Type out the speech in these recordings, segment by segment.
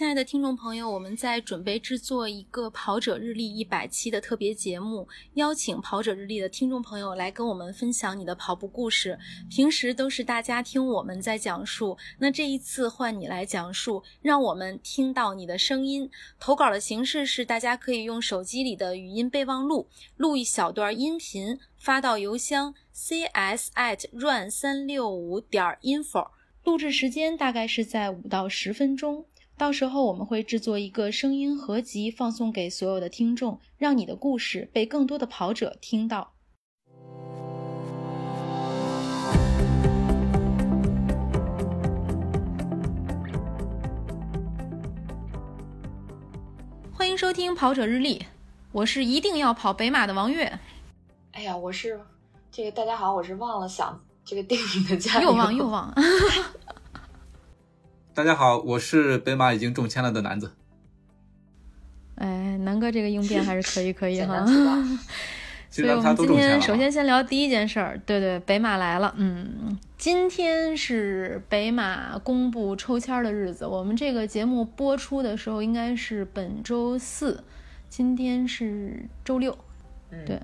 亲爱的听众朋友，我们在准备制作一个跑者日历一百期的特别节目，邀请跑者日历的听众朋友来跟我们分享你的跑步故事。平时都是大家听我们在讲述，那这一次换你来讲述，让我们听到你的声音。投稿的形式是，大家可以用手机里的语音备忘录录一小段音频，发到邮箱 cs at run 三六五点 info，录制时间大概是在五到十分钟。到时候我们会制作一个声音合集，放送给所有的听众，让你的故事被更多的跑者听到。欢迎收听《跑者日历》，我是一定要跑北马的王悦。哎呀，我是这个大家好，我是忘了想这个电影的家又忘又忘。大家好，我是北马已经中签了的南子。哎，南哥这个应变还是可以，可以哈。所以我们今天首先先聊第一件事儿，对对，北马来了。嗯，今天是北马公布抽签的日子。我们这个节目播出的时候应该是本周四，今天是周六。对，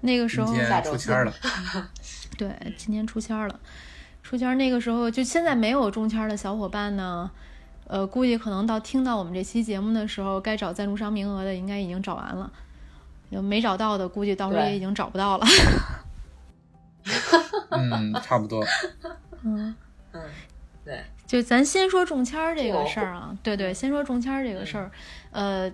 那个时候抽签了。对，今天出签了。出签那个时候，就现在没有中签的小伙伴呢，呃，估计可能到听到我们这期节目的时候，该找赞助商名额的应该已经找完了，有没找到的，估计到时候也已经找不到了。嗯，差不多。嗯嗯，对，就咱先说中签这个事儿啊，对对，先说中签这个事儿，呃，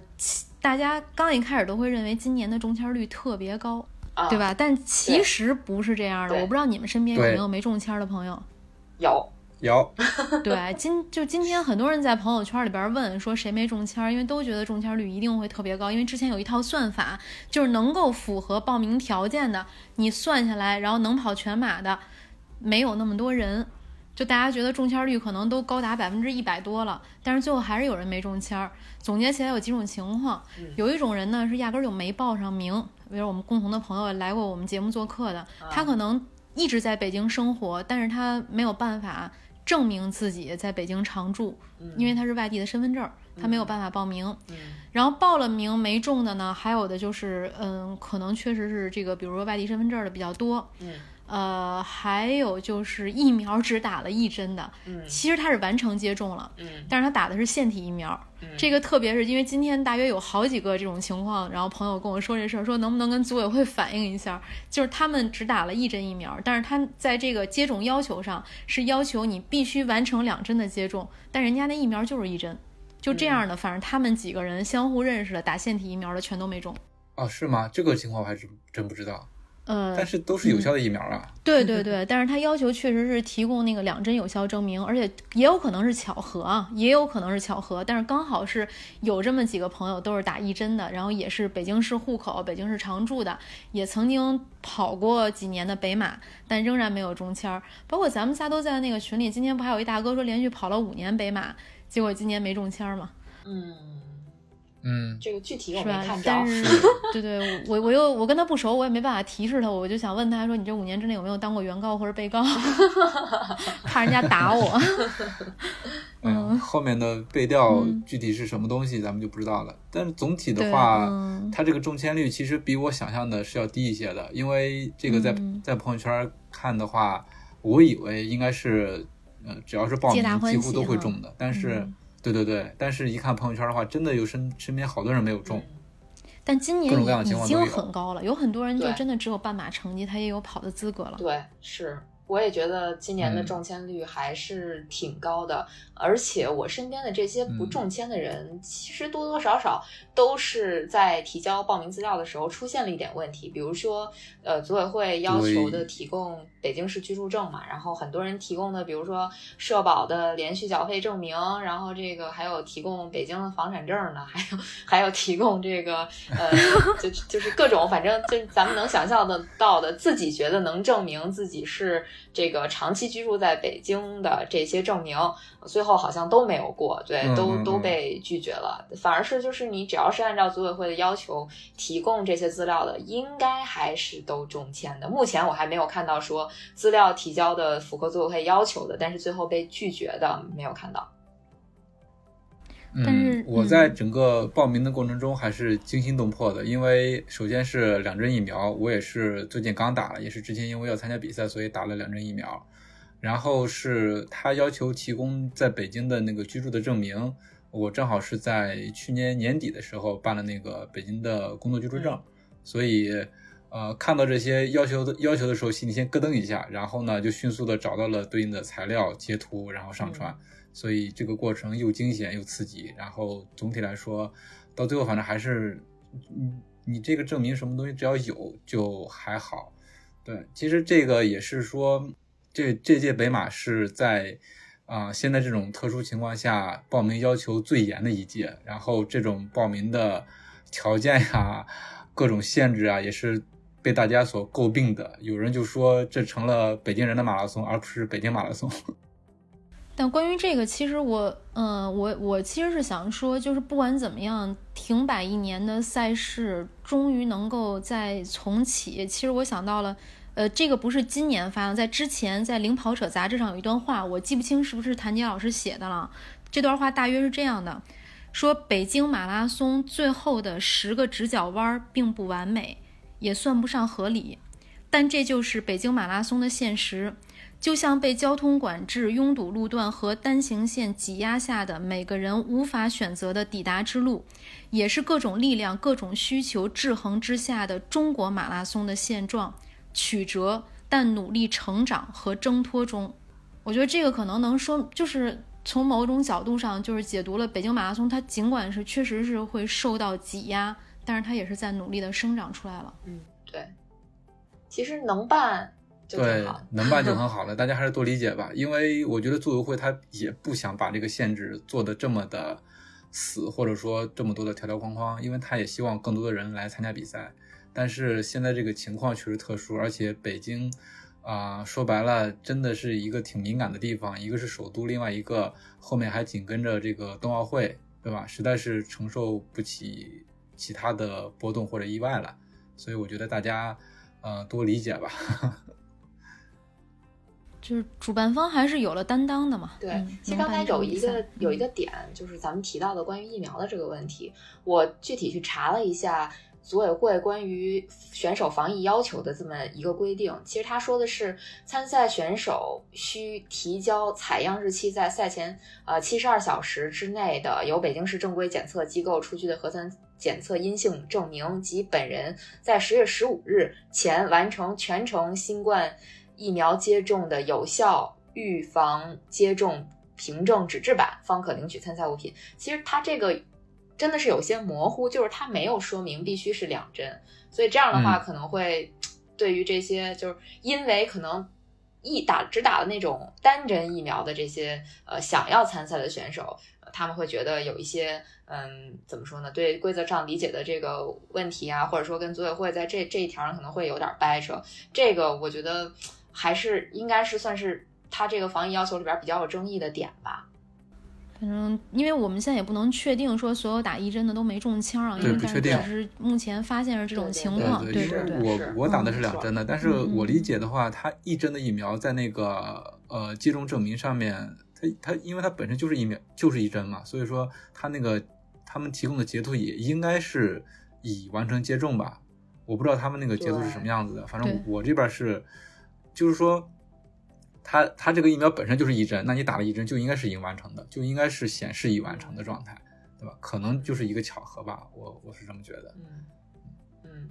大家刚一开始都会认为今年的中签率特别高。对吧？但其实不是这样的。我不知道你们身边有没有没中签的朋友。有有。对，今就今天很多人在朋友圈里边问说谁没中签，因为都觉得中签率一定会特别高，因为之前有一套算法，就是能够符合报名条件的，你算下来，然后能跑全马的，没有那么多人。就大家觉得中签率可能都高达百分之一百多了，但是最后还是有人没中签儿。总结起来有几种情况，有一种人呢是压根就没报上名。比如我们共同的朋友来过我们节目做客的，他可能一直在北京生活，但是他没有办法证明自己在北京常住，因为他是外地的身份证，他没有办法报名。然后报了名没中的呢，还有的就是，嗯，可能确实是这个，比如说外地身份证的比较多。呃，还有就是疫苗只打了一针的，嗯，其实他是完成接种了，嗯，但是他打的是腺体疫苗，嗯，这个特别是因为今天大约有好几个这种情况，然后朋友跟我说这事儿，说能不能跟组委会反映一下，就是他们只打了一针疫苗，但是他在这个接种要求上是要求你必须完成两针的接种，但人家那疫苗就是一针，就这样的，反正他们几个人相互认识的打腺体疫苗的全都没中。哦，是吗？这个情况我还真真不知道。呃，但是都是有效的疫苗啊。对对对，但是他要求确实是提供那个两针有效证明，而且也有可能是巧合啊，也有可能是巧合，但是刚好是有这么几个朋友都是打一针的，然后也是北京市户口、北京市常住的，也曾经跑过几年的北马，但仍然没有中签儿。包括咱们仨都在那个群里，今天不还有一大哥说连续跑了五年北马，结果今年没中签儿吗？嗯。嗯，这个具体我没看着。对对，我我又我跟他不熟，我也没办法提示他，我就想问他说：“你这五年之内有没有当过原告或者被告？怕人家打我。”嗯，后面的背调具体是什么东西，咱们就不知道了。但是总体的话，他这个中签率其实比我想象的是要低一些的，因为这个在在朋友圈看的话，我以为应该是，呃，只要是报名几乎都会中的，但是。对对对，但是一看朋友圈的话，真的有身身边好多人没有中，但今年已经很高了，有很多人就真的只有半马成绩，他也有跑的资格了。对，是。我也觉得今年的中签率还是挺高的，而且我身边的这些不中签的人，其实多多少少都是在提交报名资料的时候出现了一点问题，比如说，呃，组委会要求的提供北京市居住证嘛，然后很多人提供的，比如说社保的连续缴费证明，然后这个还有提供北京的房产证呢，还有还有提供这个，呃，就就是各种，反正就咱们能想象的到的，自己觉得能证明自己是。这个长期居住在北京的这些证明，最后好像都没有过，对，都都被拒绝了。反而是就是你只要是按照组委会的要求提供这些资料的，应该还是都中签的。目前我还没有看到说资料提交的符合组委会要求的，但是最后被拒绝的没有看到。但是我在整个报名的过程中还是惊心动魄的，因为首先是两针疫苗，我也是最近刚打了，也是之前因为要参加比赛，所以打了两针疫苗。然后是他要求提供在北京的那个居住的证明，我正好是在去年年底的时候办了那个北京的工作居住证，所以呃看到这些要求的要求的时候，心里先咯噔一下，然后呢就迅速的找到了对应的材料截图，然后上传。所以这个过程又惊险又刺激，然后总体来说，到最后反正还是，你你这个证明什么东西只要有就还好。对，其实这个也是说，这这届北马是在啊现在这种特殊情况下报名要求最严的一届，然后这种报名的条件呀、各种限制啊，也是被大家所诟病的。有人就说这成了北京人的马拉松，而不是北京马拉松。但关于这个，其实我，嗯，我我其实是想说，就是不管怎么样，停摆一年的赛事终于能够再重启。其实我想到了，呃，这个不是今年发的，在之前在《领跑者》杂志上有一段话，我记不清是不是谭杰老师写的了。这段话大约是这样的：说北京马拉松最后的十个直角弯并不完美，也算不上合理，但这就是北京马拉松的现实。就像被交通管制、拥堵路段和单行线挤压下的每个人无法选择的抵达之路，也是各种力量、各种需求制衡之下的中国马拉松的现状。曲折，但努力成长和挣脱中。我觉得这个可能能说，就是从某种角度上，就是解读了北京马拉松。它尽管是确实是会受到挤压，但是它也是在努力的生长出来了。嗯，对。其实能办。对，能办就很好了，大家还是多理解吧。因为我觉得组委会他也不想把这个限制做的这么的死，或者说这么多的条条框框，因为他也希望更多的人来参加比赛。但是现在这个情况确实特殊，而且北京啊，说白了，真的是一个挺敏感的地方，一个是首都，另外一个后面还紧跟着这个冬奥会，对吧？实在是承受不起其他的波动或者意外了。所以我觉得大家呃多理解吧。就是主办方还是有了担当的嘛。对，其实刚才有一个有一个点，就是咱们提到的关于疫苗的这个问题，我具体去查了一下组委会关于选手防疫要求的这么一个规定。其实他说的是，参赛选手需提交采样日期在赛前呃七十二小时之内的由北京市正规检测机构出具的核酸检测阴性证明，及本人在十月十五日前完成全程新冠。疫苗接种的有效预防接种凭证纸质版方可领取参赛物品。其实它这个真的是有些模糊，就是它没有说明必须是两针，所以这样的话可能会对于这些就是因为可能一打只打了那种单针疫苗的这些呃想要参赛的选手，他们会觉得有一些嗯怎么说呢？对规则上理解的这个问题啊，或者说跟组委会在这这一条上可能会有点掰扯。这个我觉得。还是应该是算是他这个防疫要求里边比较有争议的点吧。反正，因为我们现在也不能确定说所有打一针的都没中枪啊，因为但是只是目前发现是这种情况。对对对，我我打的是两针的，但是我理解的话，他一针的疫苗在那个呃接种证明上面，它它因为它本身就是疫苗就是一针嘛，所以说他那个他们提供的截图也应该是已完成接种吧。我不知道他们那个截图是什么样子的，反正我这边是。就是说，他他这个疫苗本身就是一针，那你打了一针就应该是已经完成的，就应该是显示已完成的状态，对吧？可能就是一个巧合吧，我我是这么觉得。嗯嗯。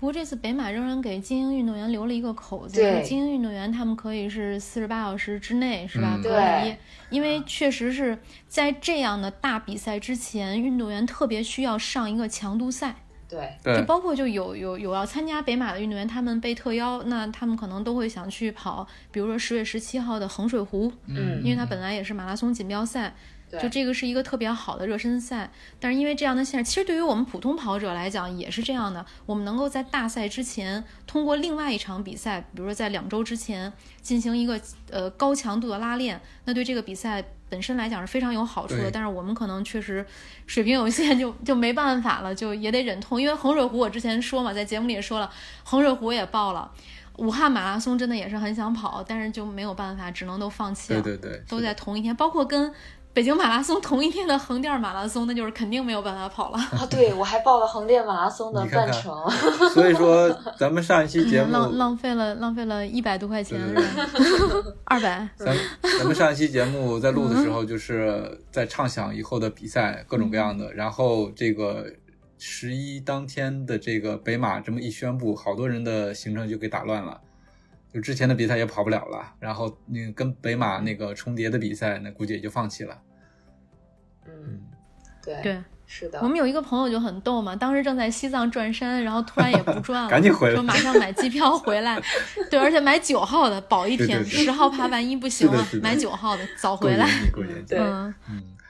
不过这次北马仍然给精英运动员留了一个口子，精英运动员他们可以是四十八小时之内，是吧？对。因为确实是在这样的大比赛之前，运动员特别需要上一个强度赛。对，就包括就有有有要参加北马的运动员，他们被特邀，那他们可能都会想去跑，比如说十月十七号的衡水湖，嗯，因为它本来也是马拉松锦标赛。就这个是一个特别好的热身赛，但是因为这样的限制，其实对于我们普通跑者来讲也是这样的。我们能够在大赛之前通过另外一场比赛，比如说在两周之前进行一个呃高强度的拉练，那对这个比赛本身来讲是非常有好处的。但是我们可能确实水平有限，就就没办法了，就也得忍痛。因为衡水湖我之前说嘛，在节目里也说了，衡水湖也报了，武汉马拉松真的也是很想跑，但是就没有办法，只能都放弃了。对对对，都在同一天，包括跟。北京马拉松同一天的横店马拉松，那就是肯定没有办法跑了啊！对，我还报了横店马拉松的半程，所以说咱们上一期节目浪浪费了浪费了一百多块钱，二百。咱咱们上一期节目在录的时候，就是在畅想以后的比赛各种各样的，然后这个十一当天的这个北马这么一宣布，好多人的行程就给打乱了。就之前的比赛也跑不了了，然后那个跟北马那个重叠的比赛，那估计也就放弃了。嗯，对对，是的。我们有一个朋友就很逗嘛，当时正在西藏转山，然后突然也不转了，赶紧回来，说马上买机票回来。对，而且买九号的，保一天，十号怕万一不行了，买九号的早回来。对，嗯，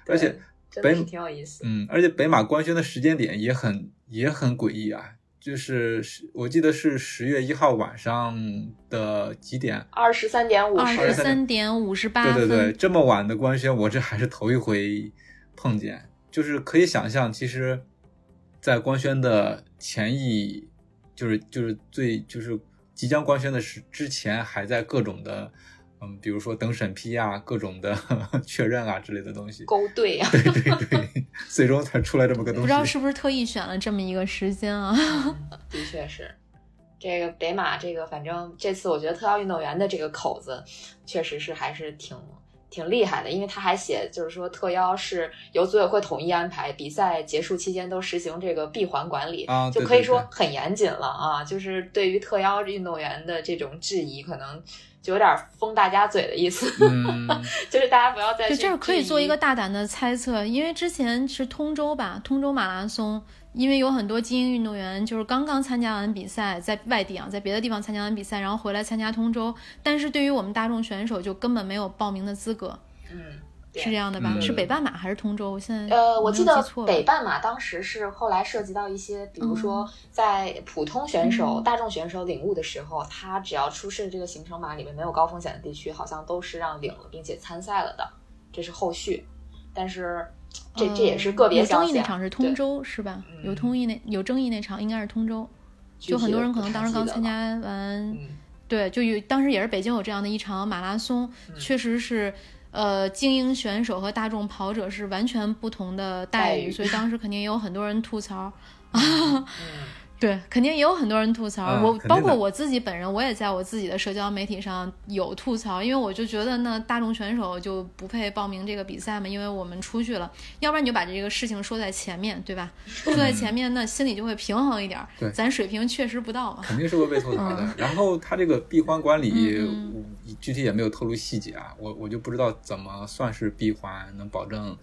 而且北挺有意思。嗯，而且北马官宣的时间点也很也很诡异啊。就是十，我记得是十月一号晚上的几点？二十三点五，二十三点五十八对对对，这么晚的官宣，我这还是头一回碰见。就是可以想象，其实，在官宣的前一，就是就是最就是即将官宣的时之前，还在各种的。嗯，比如说等审批啊，各种的 确认啊之类的东西，勾兑啊，对对对，最终才出来这么个东西。不知道是不是特意选了这么一个时间啊？的确是，这个北马这个，反正这次我觉得特邀运动员的这个口子，确实是还是挺挺厉害的，因为他还写，就是说特邀是由组委会统一安排，比赛结束期间都实行这个闭环管理，啊就可以说很严谨了啊。就是对于特邀运动员的这种质疑，可能。就有点封大家嘴的意思，就是大家不要再就，这儿可以做一个大胆的猜测，因为之前是通州吧，通州马拉松，因为有很多精英运动员就是刚刚参加完比赛，在外地啊，在别的地方参加完比赛，然后回来参加通州，但是对于我们大众选手就根本没有报名的资格。嗯。是这样的吧？是北半马还是通州？我现在呃，我记得北半马当时是后来涉及到一些，比如说在普通选手、大众选手领悟的时候，他只要出示这个行程码里面没有高风险的地区，好像都是让领了并且参赛了的。这是后续，但是这这也是个别有争议那场是通州是吧？有通议那有争议那场应该是通州，就很多人可能当时刚参加完，对，就有当时也是北京有这样的一场马拉松，确实是。呃，精英选手和大众跑者是完全不同的待遇，所以当时肯定也有很多人吐槽。对，肯定也有很多人吐槽，我包括我自己本人，我也在我自己的社交媒体上有吐槽，因为我就觉得那大众选手就不配报名这个比赛嘛，因为我们出去了，要不然你就把这个事情说在前面对吧？说在前面，那心里就会平衡一点。对，咱水平确实不到嘛。肯定是会被吐槽的。然后他这个闭环管理，具体也没有透露细节啊，我我就不知道怎么算是闭环，能保证。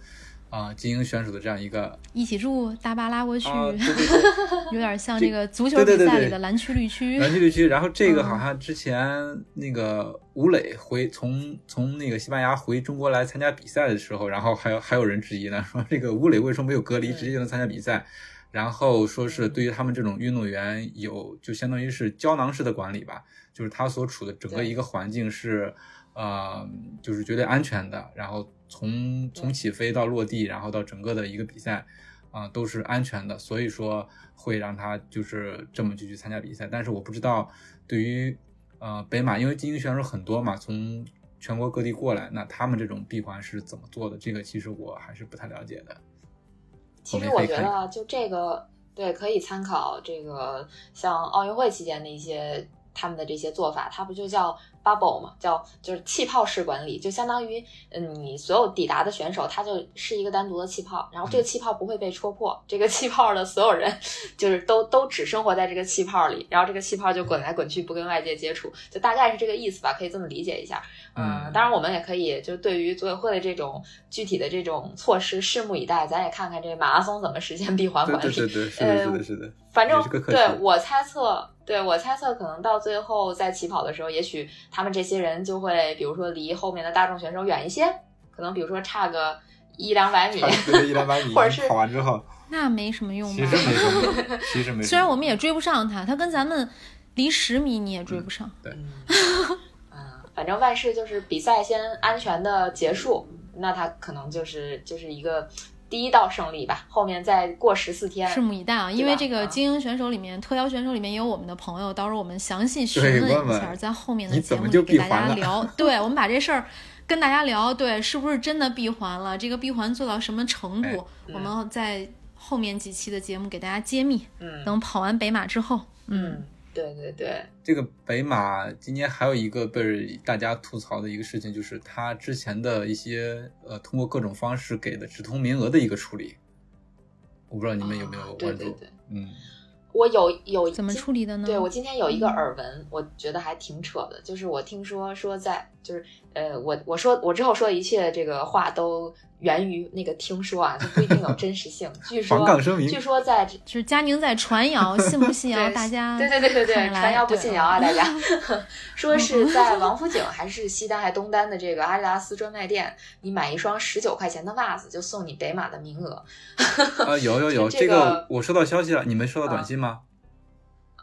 啊，精英选手的这样一个一起住大巴拉过去，有点像这个足球比赛里的蓝区绿区。蓝区绿区，然后这个好像之前那个吴磊回从从那个西班牙回中国来参加比赛的时候，然后还有还有人质疑呢，说这个吴磊为什么没有隔离，直接就能参加比赛？然后说是对于他们这种运动员有就相当于是胶囊式的管理吧，就是他所处的整个一个环境是呃就是绝对安全的，然后。从从起飞到落地，然后到整个的一个比赛，啊，都是安全的，所以说会让他就是这么就去参加比赛。但是我不知道对于呃北马，因为精英选手很多嘛，从全国各地过来，那他们这种闭环是怎么做的？这个其实我还是不太了解的。其实我觉得就这个对，可以参考这个像奥运会期间的一些他们的这些做法，它不就叫？bubble 嘛，叫就是气泡式管理，就相当于，嗯，你所有抵达的选手，他就是一个单独的气泡，然后这个气泡不会被戳破，这个气泡的所有人就是都都只生活在这个气泡里，然后这个气泡就滚来滚去，不跟外界接触，就大概是这个意思吧，可以这么理解一下。嗯，当然我们也可以就对于组委会的这种具体的这种措施拭目以待，咱也看看这马拉松怎么实现闭环管理。对对对，是的，是的，是的。反正对我猜测。对我猜测，可能到最后在起跑的时候，也许他们这些人就会，比如说离后面的大众选手远一些，可能比如说差个一两百米，一两百米，或者是跑完之后，那没什么用。其实没什么，其实没。虽然我们也追不上他，他跟咱们离十米你也追不上。对，嗯，反正万事就是比赛先安全的结束，那他可能就是就是一个。第一道胜利吧，后面再过十四天，拭目以待啊！因为这个精英选手里面，特邀选手里面也有我们的朋友，到时候我们详细询问一下，在后面的节目里给大家聊。对，我们把这事儿跟大家聊，对，是不是真的闭环了？这个闭环做到什么程度？嗯我们在后面几期的节目给大家揭秘。嗯等跑完北马之后，嗯，对对对，这个北马今年还有一个被大家吐槽的一个事情，就是他之前的一些呃通过各种方式给的直通名额的一个处理，我不知道你们有没有啊关注？对对。对，嗯，我有有怎么处理的呢？对我今天有一个嗯。耳闻，我觉得还挺扯的，就是我听说说在就是呃，我我说我之后说的一切这个话都源于那个听说啊，就不一定有真实性。据说据说在就是佳宁在传谣，信不信谣？大家对对对对对，传谣不信谣啊，大家 说是在王府井还是西单还东单的这个阿迪达斯专卖店，你买一双十九块钱的袜子就送你北马的名额。呃，有有有，这这个我收到消息了，你没收到短信吗？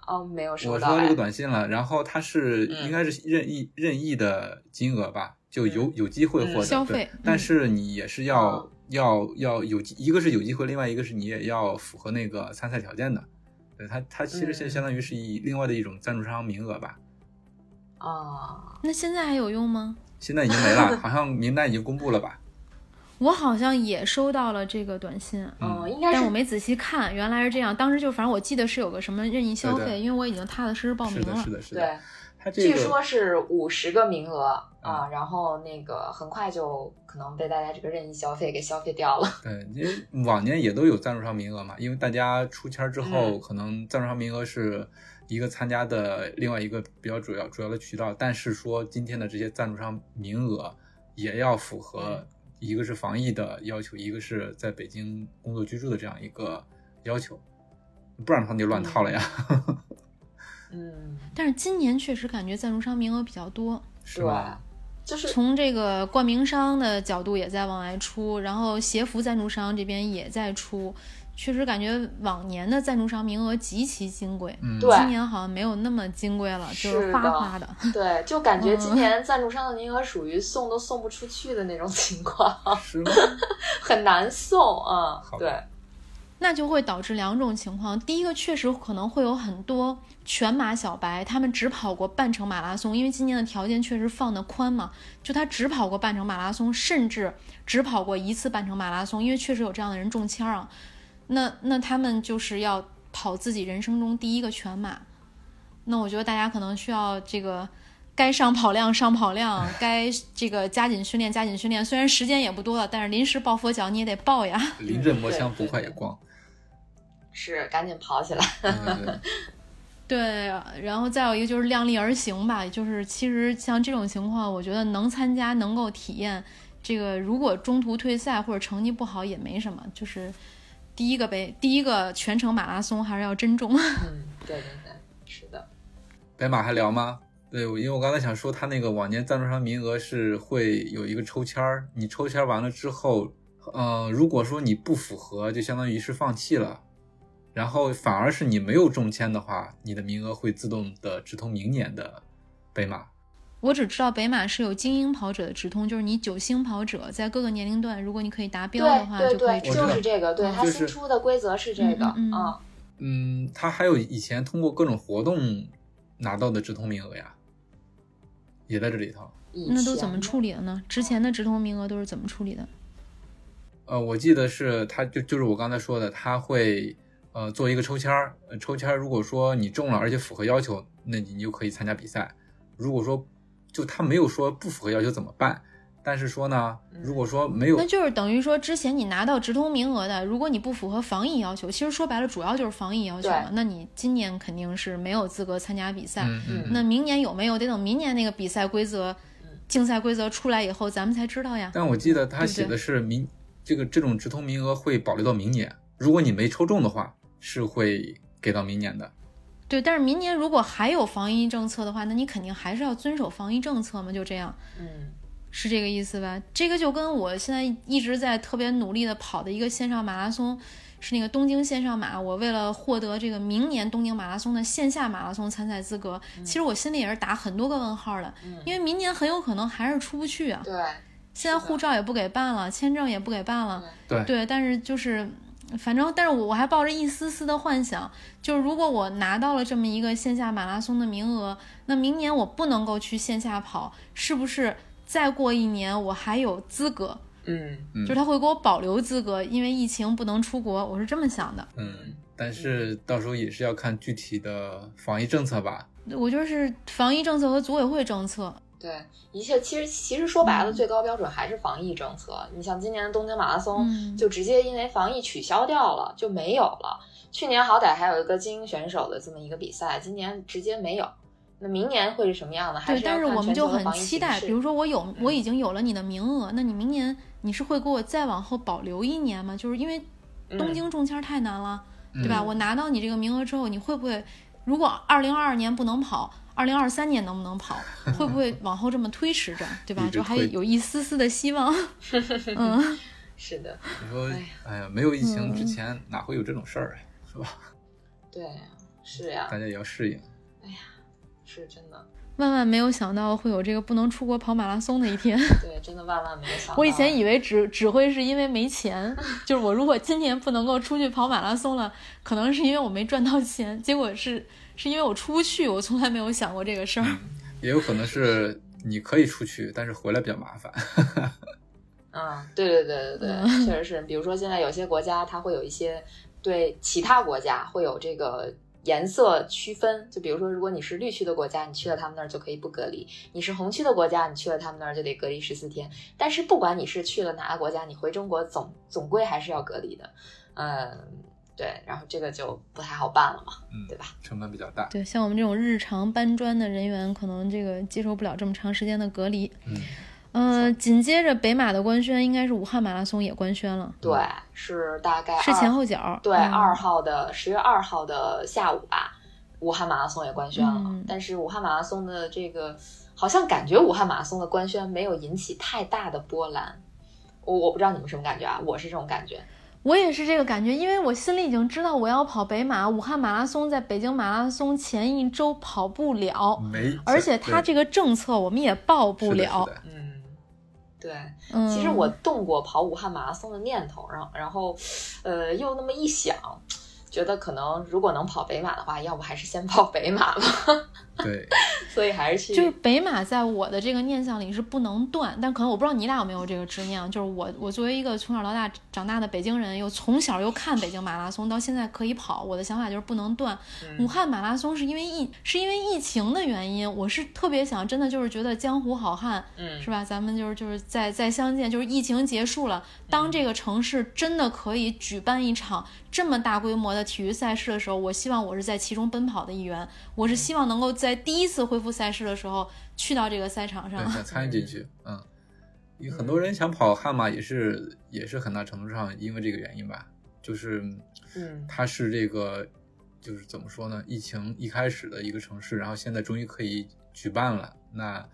哦，没有我收到我收到这个，短信了，然后它是嗯应该是任意任意的金额吧，就有嗯有机会获得消对费但嗯是你也是要哦要要有机一个是有机会，另外一个是你也要符合那个参赛条件的。对它它其实现嗯相当于是以另外的一种赞助商名额吧，哦，那现在还有用吗？现在已经没了，好像名单已经公布了吧？我好像也收到了这个短信，嗯，应该是但我没仔细看，原来是这样。当时就反正我记得是有个什么任意消费，因为我已经踏踏实实报名是的，了是。的，是的。对。据说是五十个名额啊，嗯然后那个很快就可能被大家这个任意消费给消费掉了。对，因为往年也都有赞助商名额嘛，因为大家出签儿之后，嗯可能赞助商名额是一个参加的另外一个比较主要主要的渠道，但是说今天的这些赞助商名额也要符合嗯一个是防疫的要求，一个是在北京工作居住的这样一个要求，不然的话你就乱套了呀，嗯，但是今年确实感觉赞助商名额比较多，是吧？就是从这个冠名商的角度也在往外出，然后鞋服赞助商这边也在出，确实感觉往年的赞助商名额极其金贵，嗯，对今年好像没有那么金贵了，就是是花的花的。对，就感觉今嗯年赞助商的名额属于送都送不出去的那种情况，是吗？很难送啊。对，那就会导致两种情况，第一个确实可能会有很多全马小白，他们只跑过半程马拉松，因为今年的条件确实放得宽嘛，就他只跑过半程马拉松，甚至只跑过一次半程马拉松，因为确实有这样的人中签儿啊，那那他们就是要跑自己人生中第一个全马，那我觉得大家可能需要这个。该上跑量上跑量，该这个加紧训练加紧训练。虽然时间也不多了，但是临时抱佛脚你也得抱呀。临阵磨枪，不快也光。是赶紧跑起来。嗯，对。对，然后再有一个就是量力而行吧，就是其实像这种情况，我觉得能参加、能够体验这个，如果中途退赛或者成绩不好也没什么，就是第一个杯，第一个全程马拉松还是要珍重。嗯，对对对，是的。北马还聊吗？对，因为我刚才想说，他那个往年赞助商名额是会有一个抽签儿，你抽签儿完了之后，呃，如果说你不符合，就相当于是放弃了，然后反而是你没有中签的话，你的名额会自动的直通明年的北马。我只知道北马是有精英跑者的直通，就是你九星跑者在各个年龄段，如果你可以达标的话，对对对，就可以直通。就是这个，对嗯它新出的规则是这个嗯嗯嗯啊。嗯，他还有以前通过各种活动拿到的直通名额呀，也在这里头。那都怎么处理的呢？之前的直通名额都是怎么处理的？呃，我记得是他就就是我刚才说的，他会呃做一个抽签儿，呃抽签儿如果说你中了，而且符合要求，那你就可以参加比赛。如果说就他没有说不符合要求怎么办，但是说呢，如果说没有那就是等于说，之前你拿到直通名额的，如果你不符合防疫要求，其实说白了主要就是防疫要求嘛。那你今年肯定是没有资格参加比赛。嗯嗯，那明年有没有？得等明年那个比赛规则、竞赛规则出来以后，咱们才知道呀。但我记得他写的是明这个这种直通名额会保留到明年，如果你没抽中的话，是会给到明年的。对，但是明年如果还有防疫政策的话，那你肯定还是要遵守防疫政策嘛，就这样。嗯是这个意思吧？这个就跟我现在一直在特别努力的跑的一个线上马拉松，是那个东京线上马。我为了获得这个明年东京马拉松的线下马拉松参赛资格，其实我心里也是打很多个问号的，嗯，因为明年很有可能还是出不去啊。对，现在护照也不给办了，签证也不给办了，对对，但是就是。反正，但是我我还抱着一丝丝的幻想，就是如果我拿到了这么一个线下马拉松的名额，那明年我不能够去线下跑，是不是再过一年我还有资格，嗯，就是他会给我保留资格，因为疫情不能出国，我是这么想的。嗯，但是到时候也是要看具体的防疫政策吧。我就是防疫政策和组委会政策。对，一切其实其实说白了，最高标准还是防疫政策。你像今年的东京马拉松，就直接因为防疫取消掉了，就没有了。去年好歹还有一个精英选手的这么一个比赛，今年直接没有。那明年会是什么样的？还是但是我们就很期待，比如说我有我已经有了你的名额，那你明年你是会给我再往后保留一年吗？就是因为东京中签太难了，对吧？我拿到你这个名额之后，你会不会如果二零二二年不能跑？二零二三年能不能跑？会不会往后这么推迟着，对吧？就还有一丝丝的希望。嗯，是的。你说，哎呀，没有疫情之前哪会有这种事儿啊？是吧？对，是呀。大家也要适应。哎呀，是真的。万万没有想到会有这个不能出国跑马拉松的一天。对，真的万万没有想到。我以前以为只只会是因为没钱，就是我如果今年不能够出去跑马拉松了，可能是因为我没赚到钱。结果是。是因为我出不去，我从来没有想过这个事儿。也有可能是你可以出去，但是回来比较麻烦。嗯，对对对对对，确实是。比如说现在有些国家，它会有一些对其他国家会有这个颜色区分。就比如说，如果你是绿区的国家，你去了他们那儿就可以不隔离；你是红区的国家，你去了他们那儿就得隔离十四天。但是不管你是去了哪个国家，你回中国总总归还是要隔离的。嗯。对，然后这个就不太好办了嘛，嗯，对吧？成本比较大。对，像我们这种日常搬砖的人员，可能这个接受不了这么长时间的隔离。嗯，呃，紧接着北马的官宣，应该是武汉马拉松也官宣了。对，是大概是前后脚。对，二号的十月二号的下午吧，武汉马拉松也官宣了。但是武汉马拉松的这个，好像感觉武汉马拉松的官宣没有引起太大的波澜。我我不知道你们什么感觉啊？我是这种感觉。我也是这个感觉，因为我心里已经知道我要跑北马，武汉马拉松在北京马拉松前一周跑不了，没，而且他这个政策我们也报不了。嗯，对，其实我动过跑武汉马拉松的念头，然后，然后，呃，又那么一想，觉得可能如果能跑北马的话，要不还是先跑北马吧。对，所以还是去。就是北马在我的这个念想里是不能断，但可能我不知道你俩有没有这个执念。就是我，我作为一个从小到大长大的北京人，又从小又看北京马拉松，到现在可以跑，我的想法就是不能断。武汉马拉松是因为疫，是因为疫情的原因，我是特别想，真的就是觉得江湖好汉，嗯，是吧？咱们就是就是再再相见，就是疫情结束了，当这个城市真的可以举办一场这么大规模的体育赛事的时候，我希望我是在其中奔跑的一员，我是希望能够在。在第一次恢复赛事的时候，去到这个赛场上，想参与进去，嗯，有很多人想跑悍马，也是也是很大程度上因为这个原因吧，就是，嗯，它是这个，就是怎么说呢？疫情一开始的一个城市，然后现在终于可以举办了，那，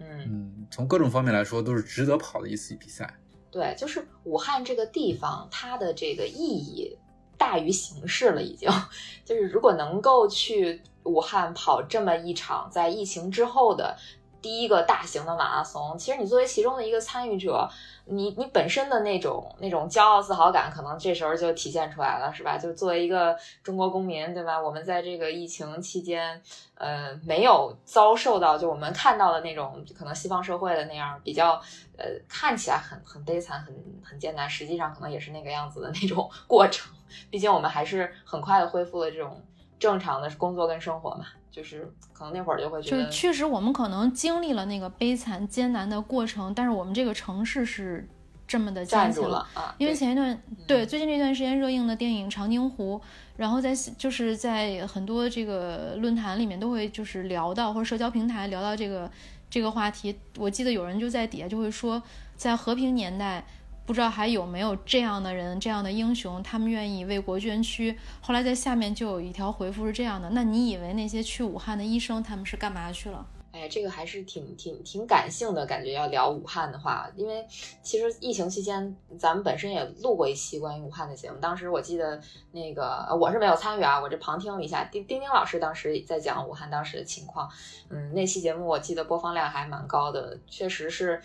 嗯，从各种方面来说，都是值得跑的一次比赛。对，就是武汉这个地方，它的这个意义大于形式了，已经，就是如果能够去。武汉跑这么一场，在疫情之后的第一个大型的马拉松，其实你作为其中的一个参与者，你你本身的那种那种骄傲自豪感，可能这时候就体现出来了，是吧？就作为一个中国公民，对吧？我们在这个疫情期间，呃，没有遭受到就我们看到的那种可能西方社会的那样比较，呃，看起来很很悲惨、很很艰难，实际上可能也是那个样子的那种 过程。毕竟我们还是很快的恢复了这种。正常的工作跟生活嘛，就是可能那会儿就会觉得，就是确实我们可能经历了那个悲惨艰难的过程，但是我们这个城市是这么的站住了啊。因为前一段对最近这段时间热映的电影《长津湖》，然后在就是在很多这个论坛里面都会就是聊到，或者社交平台聊到这个这个话题。我记得有人就在底下就会说，在和平年代。不知道还有没有这样的人，这样的英雄，他们愿意为国捐躯。后来在下面就有一条回复是这样的：那你以为那些去武汉的医生他们是干嘛去了？哎，这个还是挺挺挺感性的感觉。要聊武汉的话，因为其实疫情期间咱们本身也录过一期关于武汉的节目，当时我记得那个我是没有参与啊，我这旁听了一下。丁丁丁老师当时在讲武汉当时的情况，嗯，那期节目我记得播放量还蛮高的，确实是。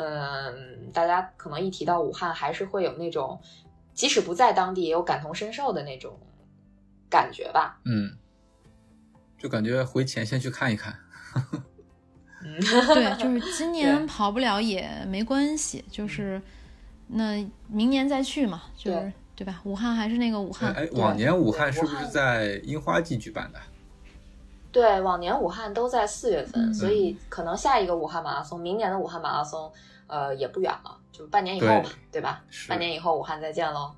嗯，大家可能一提到武汉，还是会有那种即使不在当地也有感同身受的那种感觉吧？嗯，就感觉回前线去看一看。呵 呵嗯，对，就是今年跑不了也没关系，就是那明年再去嘛，就是对吧？武汉还是那个武汉。哎，往年武汉是不是在樱花季举办的？对，往年武汉都在四月份，所以可能下一个武汉马拉松，明年的武汉马拉松，呃，也不远了，就半年以后吧，对吧？半年以后武汉再见喽。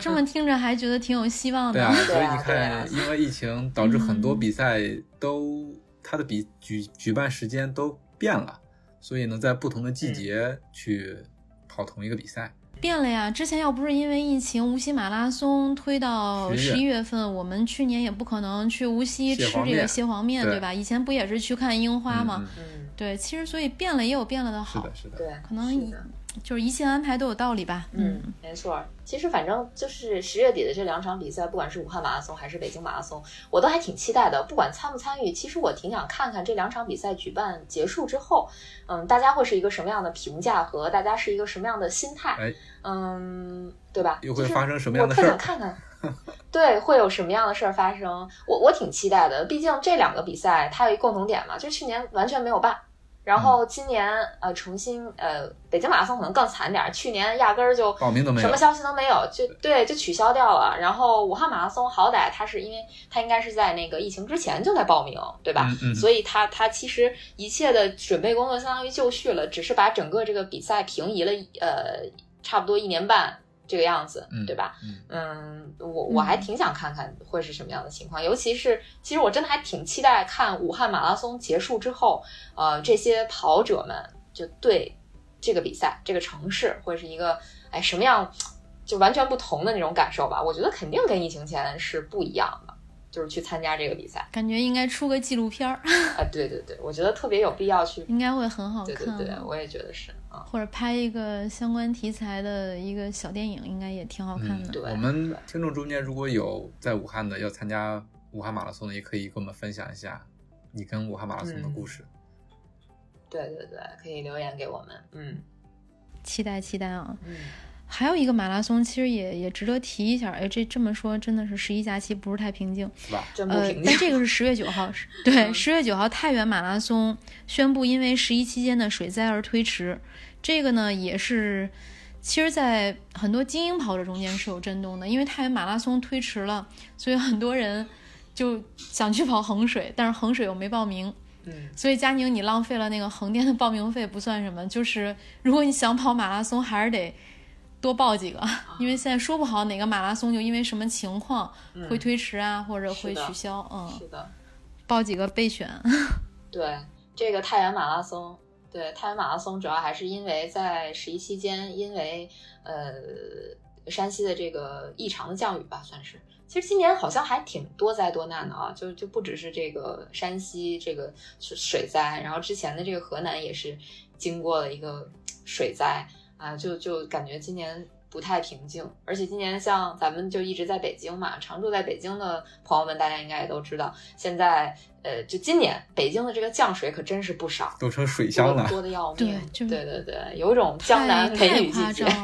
这么听着还觉得挺有希望的。对啊，所以你看，因为疫情导致很多比赛都它的比举举办时间都变了，所以能在不同的季节去跑同一个比赛。变了呀！之前要不是因为疫情，无锡马拉松推到十一月份，我们去年也不可能去无锡吃这个蟹黄面，对吧？以前不也是去看樱花吗？对，其实所以变了也有变了的好。是的，是的。对，可能就是一切安排都有道理吧。嗯，没错。其实反正就是十月底的这两场比赛，不管是武汉马拉松还是北京马拉松，我都还挺期待的。不管参不参与，其实我挺想看看这两场比赛举办结束之后，嗯，大家会是一个什么样的评价和大家是一个什么样的心态？嗯，对吧？又会发生什么样的事儿？我特想看看，对，会有什么样的事儿发生？我我挺期待的。毕竟这两个比赛它有一共同点嘛，就是去年完全没有办。然后今年呃重新呃北京马拉松可能更惨点，去年压根儿就报名都没有，什么消息都没有，就对就取消掉了。然后武汉马拉松好歹它是因为它应该是在那个疫情之前就在报名，对吧？所以它它其实一切的准备工作相当于就绪了，只是把整个这个比赛平移了呃差不多一年半。这个样子，对吧？嗯，我我还挺想看看会是什么样的情况，尤其是其实我真的还挺期待看武汉马拉松结束之后，呃，这些跑者们就对这个比赛、这个城市会是一个哎什么样，就完全不同的那种感受吧。我觉得肯定跟疫情前是不一样的。就是去参加这个比赛，感觉应该出个纪录片儿 啊！对对对，我觉得特别有必要去，应该会很好看。对对对，我也觉得是啊。或者拍一个相关题材的一个小电影，应该也挺好看的。对，我们听众中间如果有在武汉的要参加武汉马拉松的，也可以跟我们分享一下你跟武汉马拉松的故事。对对对，可以留言给我们。嗯，期待期待啊！嗯。还有一个马拉松，其实也也值得提一下。哎，这这么说真的是十一假期不是太平静，是吧？呃，但这个是十月九号，对，十月九号太原马拉松宣布因为十一期间的水灾而推迟。这个呢，也是其实，在很多精英跑者中间是有震动的，因为太原马拉松推迟了，所以很多人就想去跑衡水，但是衡水又没报名。嗯，所以佳宁，你浪费了那个横店的报名费不算什么，就是如果你想跑马拉松，还是得。多报几个，因为现在说不好哪个马拉松就因为什么情况会推迟啊，或者会取消。嗯，是的，报几个备选。对，这个太原马拉松，对太原马拉松主要还是因为在十一期间，因为呃山西的这个异常的降雨吧，算是。其实今年好像还挺多灾多难的啊，就就不只是这个山西这个水灾，然后之前的这个河南也是经过了一个水灾。啊，就就感觉今年不太平静，而且今年像咱们就一直在北京嘛，常住在北京的朋友们，大家应该也都知道，现在呃，就今年北京的这个降水可真是不少，都成水乡了，多的要命。对对对对，有一种江南梅雨季节。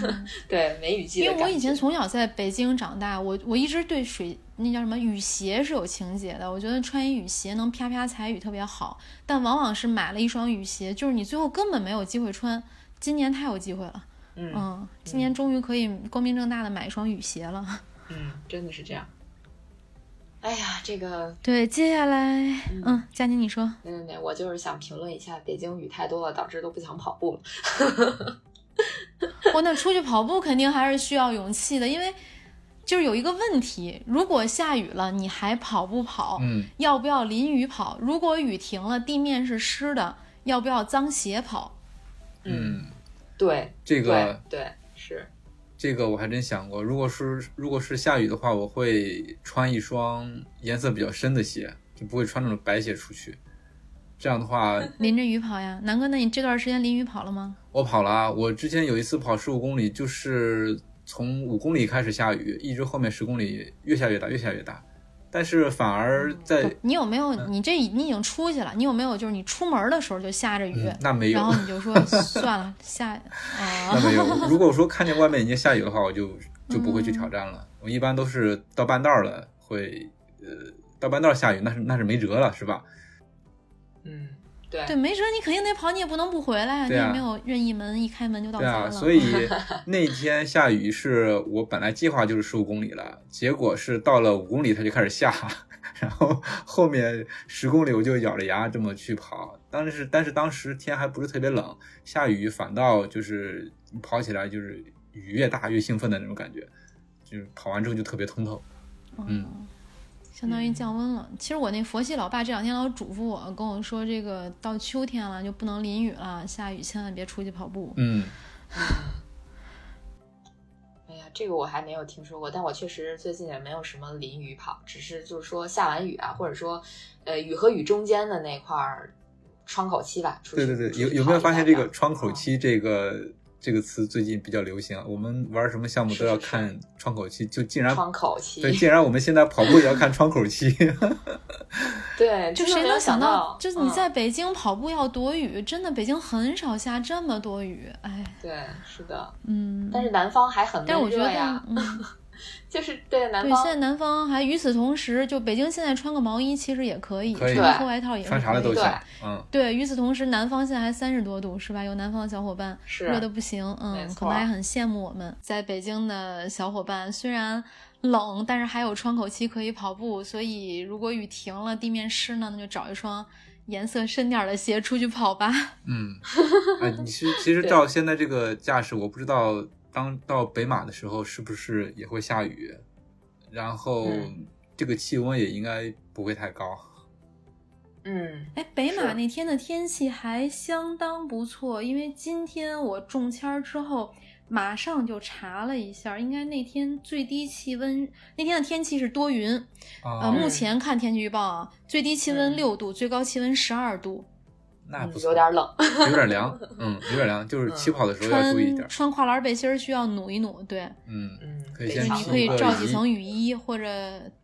对梅雨季。因为我以前从小在北京长大，我我一直对水那叫什么雨鞋是有情节的，我觉得穿一雨鞋能啪啪踩雨特别好，但往往是买了一双雨鞋，就是你最后根本没有机会穿。今年太有机会了，嗯，今年终于可以光明正大的买一双雨鞋了，嗯，真的是这样。哎呀，这个对，接下来，嗯，佳宁你说，没没没，我就是想评论一下，北京雨太多了，导致都不想跑步了。我 那出去跑步肯定还是需要勇气的，因为就是有一个问题，如果下雨了，你还跑不跑？嗯，要不要淋雨跑？如果雨停了，地面是湿的，要不要脏鞋跑？嗯，对，这个对是，这个我还真想过。如果是如果是下雨的话，我会穿一双颜色比较深的鞋，就不会穿那种白鞋出去。这样的话，淋着雨跑呀，南哥，那你这段时间淋雨跑了吗？我跑了啊，我之前有一次跑十五公里，就是从五公里开始下雨，一直后面十公里越下越大，越下越大。但是反而在你有没有你这你已经出去了，你有没有就是你出门的时候就下着雨？那没有。然后你就说 算了下啊。那没有。如果说看见外面已经下雨的话，我就就不会去挑战了。我一般都是到半道了会呃到半道下雨，那是那是没辙了，是吧？嗯，对。对，没辙，你肯定得跑，你也不能不回来，啊也没有任意门，一开门就到家了。对啊，所以 那天下雨是我本来计划就是十五公里了，结果是到了五公里它就开始下，然后后面十公里我就咬着牙这么去跑，但是但是当时天还不是特别冷，下雨反倒就是跑起来就是雨越大越兴奋的那种感觉，就是跑完之后就特别通透。嗯，相当于降温了。其实我那佛系老爸这两天老嘱咐我，跟我说这个到秋天了就不能淋雨了，下雨千万别出去跑步。嗯，哎呀，这个我还没有听说过，但我确实最近也没有什么淋雨跑，只是就是说下完雨啊，或者说呃雨和雨中间的那块儿窗口期吧。出去对对对，有有没有发现这个窗口期这个这个词最近比较流行？我们玩什么项目都要看窗口期，就竟然窗口期？对，竟然我们现在跑步也要看窗口期。对，就谁能想到，就是你嗯在北京跑步要躲雨，真的北京很少下这么多雨。哎，对，是的，嗯，但是南方还很但是我觉得闷热呀，，嗯，就是对南方对，现在南方还与此同时，就北京现在穿个毛衣其实也可以，可以穿个厚外套也是穿啥的可以的都行对。嗯，对，与此同时，南方现在还三十多度，是吧？有南方的小伙伴是热的不行，嗯，可能还很羡慕我们在北京的小伙伴。虽然冷，但是还有窗口期可以跑步，所以如果雨停了，地面湿呢，那就找一双颜色深点儿的鞋出去跑吧。嗯，啊，你是其实对照现在这个架势，我不知道当到北马的时候是不是也会下雨，然后嗯。这个气温也应该不会太高。嗯，哎，北马那天的天气还相当不错，因为今天我中签儿之后，马上就查了一下，应该那天最低气温，那天的天气是多云，呃，啊，目前看天气预报啊，最低气温嗯。六度，最高气温十二度，嗯那不错，有点冷，有点凉，嗯，有点凉，就是起跑的时候要注意一点穿。穿跨栏背心儿需要努一努，对，嗯嗯，可以先披个可以罩几层雨衣或者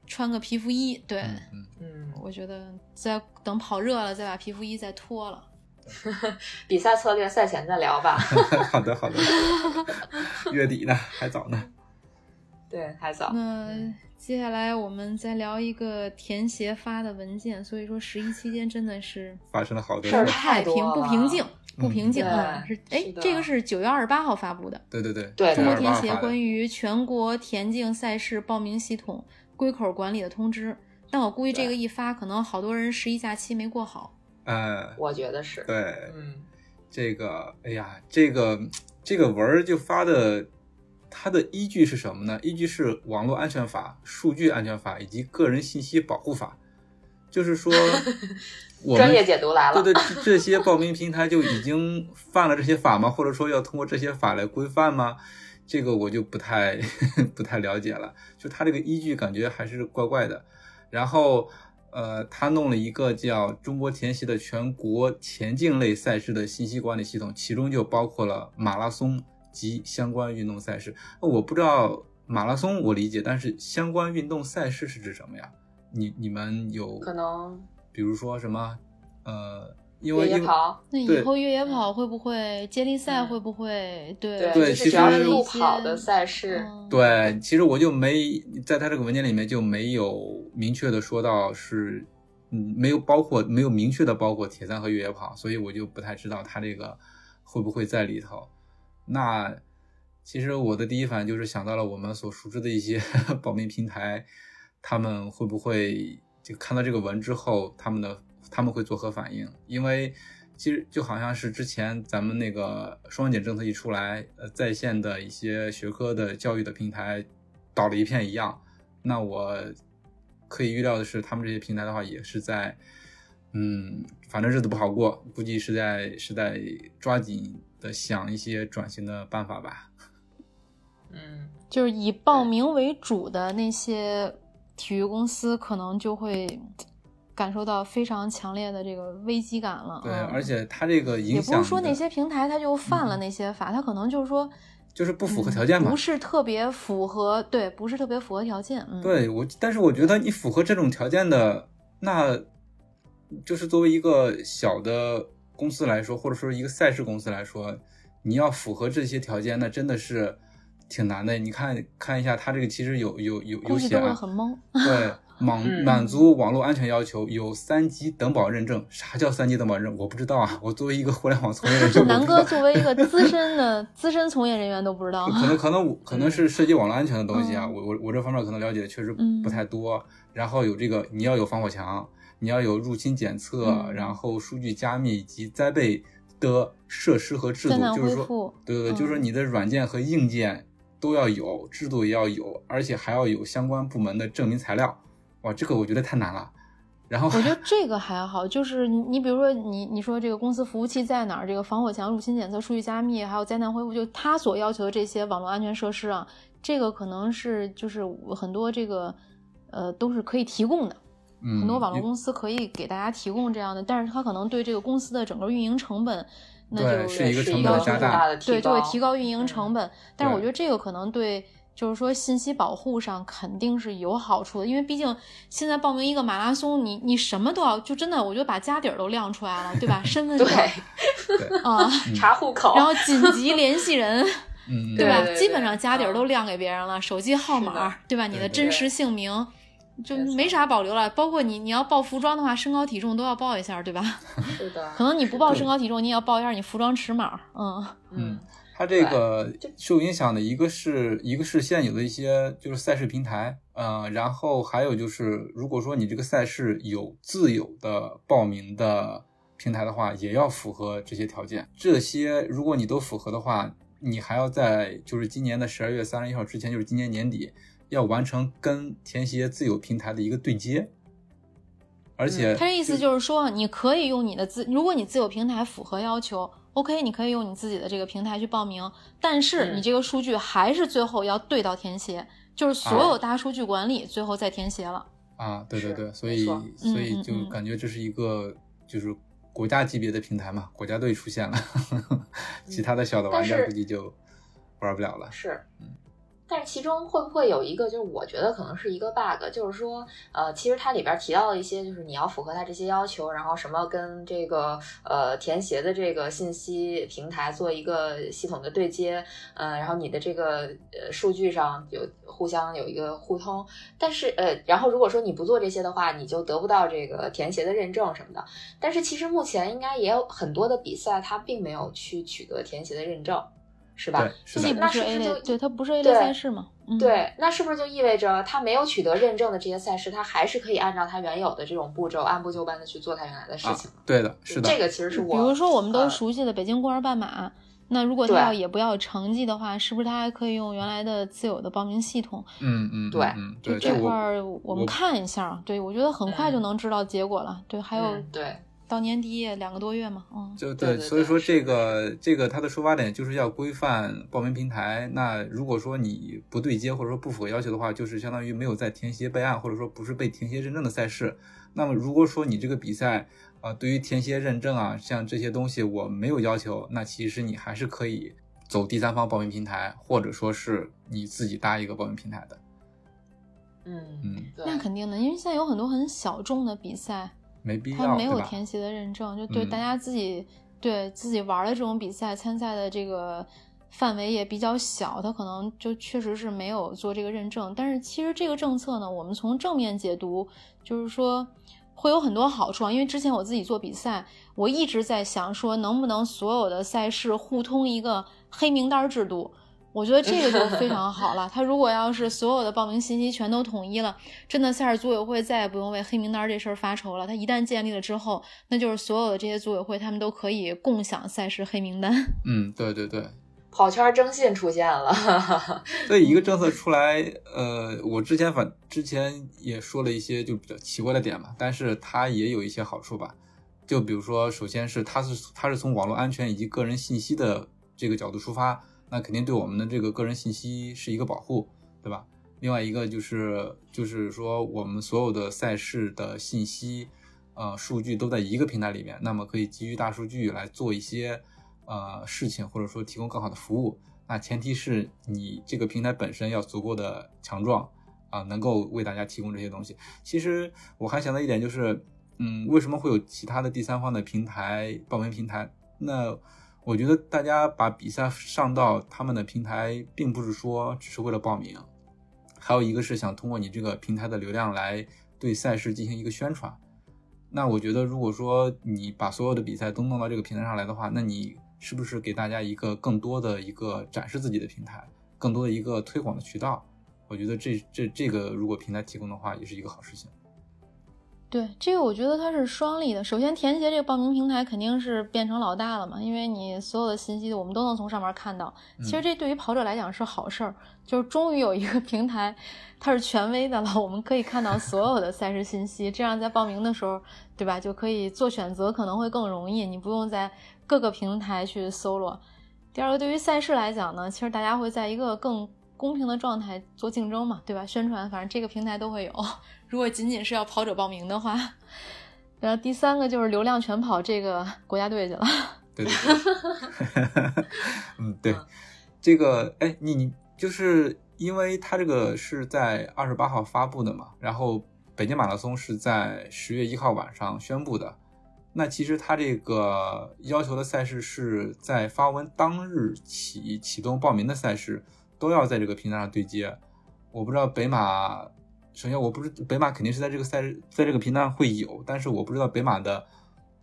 穿个皮肤衣，对，嗯嗯，嗯，我觉得再等跑热了再把皮肤衣再脱了。比赛策略赛前再聊吧。好的好的，月底呢还早呢。对，还早。那接下来我们再聊一个填协发的文件，所以说十一期间真的是发生了好多事儿太平，不平静，不平静。啊！是哎这个是九月二十八号发布的，对对对，对中国228田协关于全国田径赛事报名系统归口管理的通知。但我估计这个一发，可能好多人十一假期没过好。呃，我觉得是。对，嗯，这个，哎呀，这个这个文儿就发的，它的依据是什么呢？依据是网络安全法、数据安全法以及个人信息保护法。就是说，我们专业解读来了。对对，这这些报名平台就已经犯了这些法吗？或者说要通过这些法来规范吗？这个我就不太 不太了解了。就它这个依据感觉还是怪怪的。然后，呃，他弄了一个叫中国田协的全国田径类赛事的信息管理系统，其中就包括了马拉松及相关运动赛事。呃我不知道马拉松我理解，但是相关运动赛事是指什么呀？你你们有可能比如说什么，呃，因为越野跑，那以后越野跑会不会接力赛嗯会不会对对，其就是只要实是路一些跑的赛事，嗯对，其实我就没在他这个文件里面就没有明确的说到是，嗯，没有包括没有明确的包括铁三和越野跑，所以我就不太知道他这个会不会在里头。那其实我的第一反应就是想到了我们所熟知的一些 保密平台，他们会不会就看到这个文之后，他们的他们会作何反应？因为其实就好像是之前咱们那个双减政策一出来，呃，在线的一些学科的教育的平台倒了一片一样。那我可以预料的是，他们这些平台的话，也是在，嗯，反正日子不好过，估计是在是在抓紧的想一些转型的办法吧。嗯，就是以报名为主的那些体育公司，可能就会感受到非常强烈的这个危机感了。对，嗯而且它这个影也不是说那些平台它就犯了嗯那些法，它可能就是说就是不符合条件嘛。嗯不是特别符合，对，不是特别符合条件。嗯，对我，但是我觉得你符合这种条件的，那就是作为一个小的公司来说，或者说一个赛事公司来说，你要符合这些条件，那真的是挺难的。你看看一下，他这个其实有有有有写啊，很懵。对，满满足网络安全要求，有三级等保认证。啥叫三级等保认证？我不知道啊。我作为一个互联网从业人员，南哥作为一个资深的资深从业人员都不知道。可能可能可能是涉及网络安全的东西啊。我我我这方面可能了解的确实不太多。然后有这个，你要有防火墙，你要有入侵检测，然后数据加密以及灾备的设施和制度，就是说，对对对，就是说你的软件和硬件。都要有制度也要有，而且还要有相关部门的证明材料。哇，这个我觉得太难了。然后我觉得 这个还好，就是你你比如说你你说这个公司服务器在哪儿，这个防火墙、入侵检测、数据加密，还有灾难恢复，就他所要求的这些网络安全设施啊，这个可能是就是很多这个呃都是可以提供的，很多网络公司可以给大家提供这样的，但是他可能对这个公司的整个运营成本。那就是一个成本加大，对，就会提高运营成本。但是我觉得这个可能对，就是说信息保护上肯定是有好处的，因为毕竟现在报名一个马拉松，你你什么都要，就真的我觉得把家底儿都亮出来了，对吧？身份证啊，查户口，然后紧急联系人，对吧？基本上家底儿都亮给别人了，手机号码，对吧？你的真实姓名。就没啥保留了，包括你，你要报服装的话，身高体重都要报一下，对吧？是的。可能你不报身高体重，你也要报一下你服装尺码。嗯嗯，它这个受影响的一个是一个是现有的一些就是赛事平台，呃，然后还有就是如果说你这个赛事有自有的报名的平台的话，也要符合这些条件。这些如果你都符合的话，你还要在就是今年的十二月三十一号之前，就是今年年底。要完成跟填写自有平台的一个对接，而且他的意思就是说，你可以用你的自，如果你自有平台符合要求，OK，你可以用你自己的这个平台去报名，但是你这个数据还是最后要对到填写，就是所有大数据管理最后再填写了。啊，对对对，所以所以就感觉这是一个就是国家级别的平台嘛，国家队出现了，其他的小的玩家估计就玩不了了。是，嗯。但是其中会不会有一个，就是我觉得可能是一个 bug，就是说，呃，其实它里边提到了一些，就是你要符合它这些要求，然后什么跟这个呃填写的这个信息平台做一个系统的对接，呃，然后你的这个呃数据上有互相有一个互通。但是呃，然后如果说你不做这些的话，你就得不到这个填写的认证什么的。但是其实目前应该也有很多的比赛，它并没有去取得填写的认证。是吧？那那是不是就对它不是 A 类赛事吗？对，那是不是就意味着它没有取得认证的这些赛事，它还是可以按照它原有的这种步骤，按部就班的去做它原来的事情？对的，是的。这个其实是我，比如说我们都熟悉的北京公园半马，那如果他要也不要成绩的话，是不是他还可以用原来的自有的报名系统？嗯嗯，对，就这块儿我们看一下。对，我觉得很快就能知道结果了。对，还有对。到年底两个多月嘛，嗯，就对，所以说这个这个它的出发点就是要规范报名平台。那如果说你不对接或者说不符合要求的话，就是相当于没有在填写备案或者说不是被填写认证的赛事。那么如果说你这个比赛啊，对于填写认证啊，像这些东西我没有要求，那其实你还是可以走第三方报名平台，或者说是你自己搭一个报名平台的。嗯嗯，那肯定的，因为现在有很多很小众的比赛。没必要，他没有填写的认证，就对大家自己对自己玩的这种比赛参赛的这个范围也比较小，他可能就确实是没有做这个认证。但是其实这个政策呢，我们从正面解读，就是说会有很多好处啊。因为之前我自己做比赛，我一直在想说，能不能所有的赛事互通一个黑名单制度。我觉得这个就 非常好了。他如果要是所有的报名信息全都统一了，真的赛事组委会再也不用为黑名单这事儿发愁了。他一旦建立了之后，那就是所有的这些组委会他们都可以共享赛事黑名单。嗯，对对对，跑圈征信出现了。所以一个政策出来，呃，我之前反之前也说了一些就比较奇怪的点嘛，但是它也有一些好处吧。就比如说，首先是它是它是从网络安全以及个人信息的这个角度出发。那肯定对我们的这个个人信息是一个保护，对吧？另外一个就是，就是说我们所有的赛事的信息，呃，数据都在一个平台里面，那么可以基于大数据来做一些呃事情，或者说提供更好的服务。那前提是你这个平台本身要足够的强壮啊，能够为大家提供这些东西。其实我还想到一点就是，嗯，为什么会有其他的第三方的平台报名平台？那我觉得大家把比赛上到他们的平台，并不是说只是为了报名，还有一个是想通过你这个平台的流量来对赛事进行一个宣传。那我觉得，如果说你把所有的比赛都弄到这个平台上来的话，那你是不是给大家一个更多的一个展示自己的平台，更多的一个推广的渠道？我觉得这这这个如果平台提供的话，也是一个好事情。对这个，我觉得它是双利的。首先，田协这个报名平台肯定是变成老大了嘛，因为你所有的信息我们都能从上面看到。其实这对于跑者来讲是好事儿，就是终于有一个平台，它是权威的了，我们可以看到所有的赛事信息，这样在报名的时候，对吧，就可以做选择，可能会更容易，你不用在各个平台去搜罗。第二个，对于赛事来讲呢，其实大家会在一个更公平的状态做竞争嘛，对吧？宣传，反正这个平台都会有。如果仅仅是要跑者报名的话，然后第三个就是流量全跑这个国家队去了。对对对，嗯，对，这个哎，你你就是因为它这个是在二十八号发布的嘛，然后北京马拉松是在十月一号晚上宣布的，那其实它这个要求的赛事是在发文当日起启动报名的赛事都要在这个平台上对接，我不知道北马。首先，我不知北马肯定是在这个赛事，在这个平台上会有，但是我不知道北马的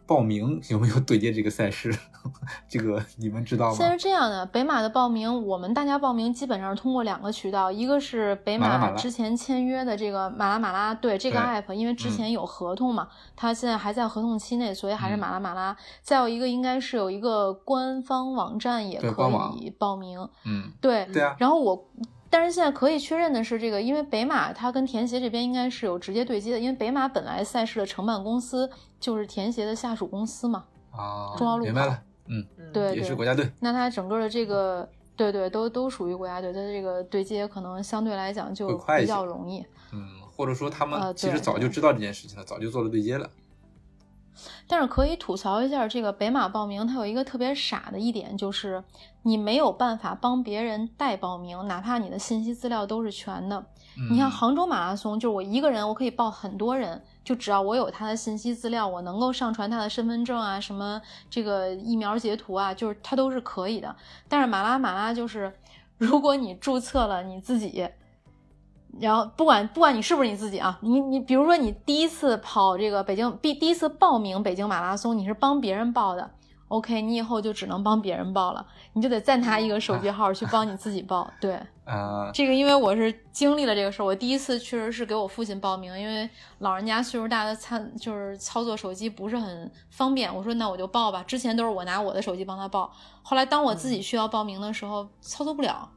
报名 有没有对接这个赛事，这个你们知道吗？现在是这样的，北马的报名，我们大家报名基本上是通过两个渠道，一个是北马之前签约的这个马拉马拉，对这个 app，因为之前有合同嘛，它现在还在合同期内，所以还是马拉马拉。再有一个应该是有一个官方网站也可以报名，嗯，对，对啊。然后我。但是现在可以确认的是，这个因为北马它跟田协这边应该是有直接对接的，因为北马本来赛事的承办公司就是田协的下属公司嘛。啊，中路明白了，嗯，对，也是国家队。那它整个的这个，对对，都都属于国家队，它的这个对接可能相对来讲就比较容易。嗯，或者说他们其实早就知道这件事情了，早就做了对接了。但是可以吐槽一下，这个北马报名它有一个特别傻的一点，就是你没有办法帮别人代报名，哪怕你的信息资料都是全的。你像杭州马拉松，就是我一个人，我可以报很多人，就只要我有他的信息资料，我能够上传他的身份证啊，什么这个疫苗截图啊，就是他都是可以的。但是马拉马拉就是，如果你注册了你自己。然后不管不管你是不是你自己啊，你你比如说你第一次跑这个北京，第第一次报名北京马拉松，你是帮别人报的，OK，你以后就只能帮别人报了，你就得再拿一个手机号去帮你自己报。对，啊，这个因为我是经历了这个事儿，我第一次确实是给我父亲报名，因为老人家岁数大的参就是操作手机不是很方便，我说那我就报吧。之前都是我拿我的手机帮他报，后来当我自己需要报名的时候，操作不了。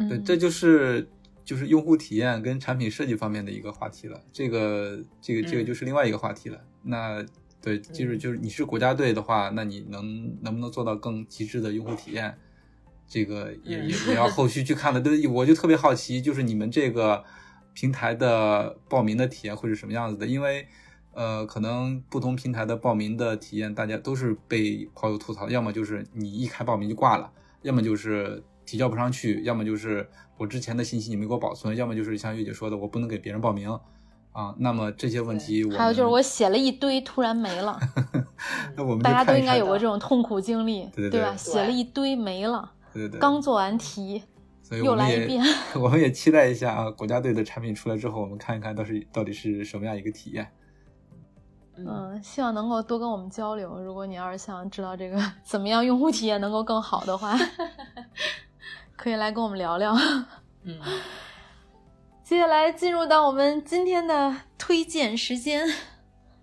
呃。对，这就是就是用户体验跟产品设计方面的一个话题了。这个这个这个就是另外一个话题了。那对，就是就是你是国家队的话，那你能能不能做到更极致的用户体验？这个也也也要后续去看了。对，我就特别好奇，就是你们这个平台的报名的体验会是什么样子的？因为呃，可能不同平台的报名的体验，大家都是被跑友吐槽，要么就是你一开报名就挂了，要么就是。提交不上去，要么就是我之前的信息你没给我保存，要么就是像月姐说的，我不能给别人报名啊。那么这些问题，还有就是我写了一堆，突然没了。那我们大家都应该有过这种痛苦经历，对对吧？写了一堆没了，对对对，刚做完题，又来一遍。我们也期待一下啊，国家队的产品出来之后，我们看一看到是到底是什么样一个体验。嗯，希望能够多跟我们交流。如果你要是想知道这个 怎么样用户体验能够更好的话。可以来跟我们聊聊，嗯，接下来进入到我们今天的推荐时间，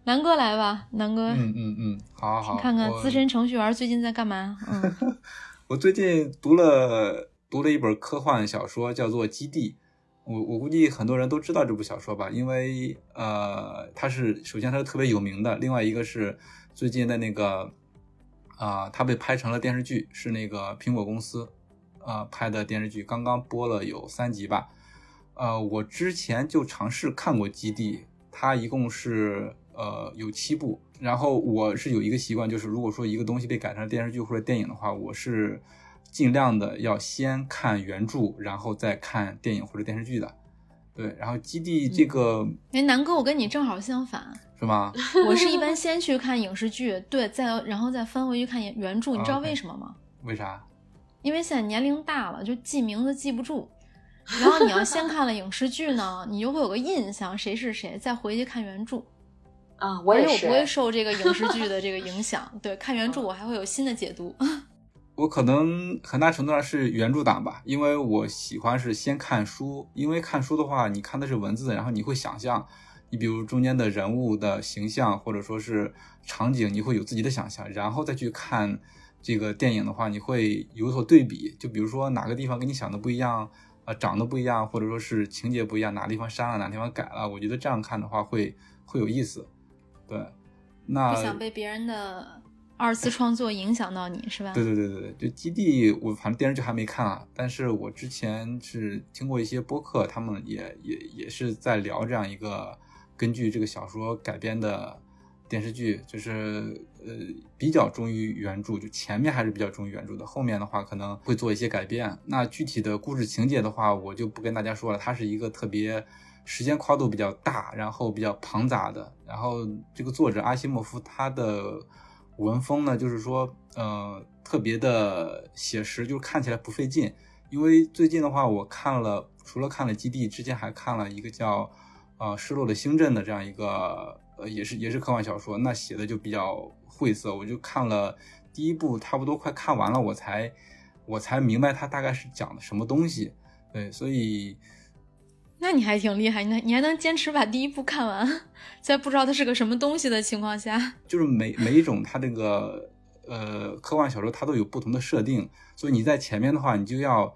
南哥来吧，南哥，嗯嗯嗯，好，好，看看资深程序员最近在干嘛？嗯，我最近读了读了一本科幻小说，叫做《基地》，我我估计很多人都知道这部小说吧，因为呃，它是首先它是特别有名的，另外一个是最近的那个啊，它被拍成了电视剧，是那个苹果公司。呃，拍的电视剧刚刚播了有三集吧，呃，我之前就尝试看过《基地》，它一共是呃有七部，然后我是有一个习惯，就是如果说一个东西被改成电视剧或者电影的话，我是尽量的要先看原著，然后再看电影或者电视剧的。对，然后《基地》这个，哎，南哥，我跟你正好相反，是吗？我是一般先去看影视剧，对，再然后再翻回去看原原著，你知道为什么吗？为啥？因为现在年龄大了，就记名字记不住，然后你要先看了影视剧呢，你就会有个印象谁是谁，再回去看原著。啊，我也是，我不会受这个影视剧的这个影响。对，看原著我还会有新的解读。我可能很大程度上是原著党吧，因为我喜欢是先看书，因为看书的话，你看的是文字，然后你会想象，你比如中间的人物的形象或者说是场景，你会有自己的想象，然后再去看这个电影的话，你会有所对比。就比如说哪个地方跟你想的不一样，呃，长得不一样，或者说是情节不一样，哪个地方删了，哪个地方改了，我觉得这样看的话会会有意思。对，那不想被别人的二次创作影响到你是吧？对对对对对，就基地，我反正电视剧还没看啊，但是我之前是听过一些播客，他们也也也是在聊这样一个根据这个小说改编的电视剧，就是呃比较忠于原著，就前面还是比较忠于原著的，后面的话可能会做一些改变。那具体的故事情节的话，我就不跟大家说了，它是一个特别。时间跨度比较大，然后比较庞杂的，然后这个作者阿西莫夫他的文风呢，就是说，呃，特别的写实，就看起来不费劲。因为最近的话，我看了，除了看了《基地》，之前还看了一个叫呃《失落的星阵》的这样一个，呃，也是也是科幻小说，那写的就比较晦涩。我就看了第一部，差不多快看完了，我才我才明白它大概是讲的什么东西。对，所以。那你还挺厉害，你你还能坚持把第一部看完，在不知道它是个什么东西的情况下，就是每每一种它这个呃科幻小说它都有不同的设定，所以你在前面的话，你就要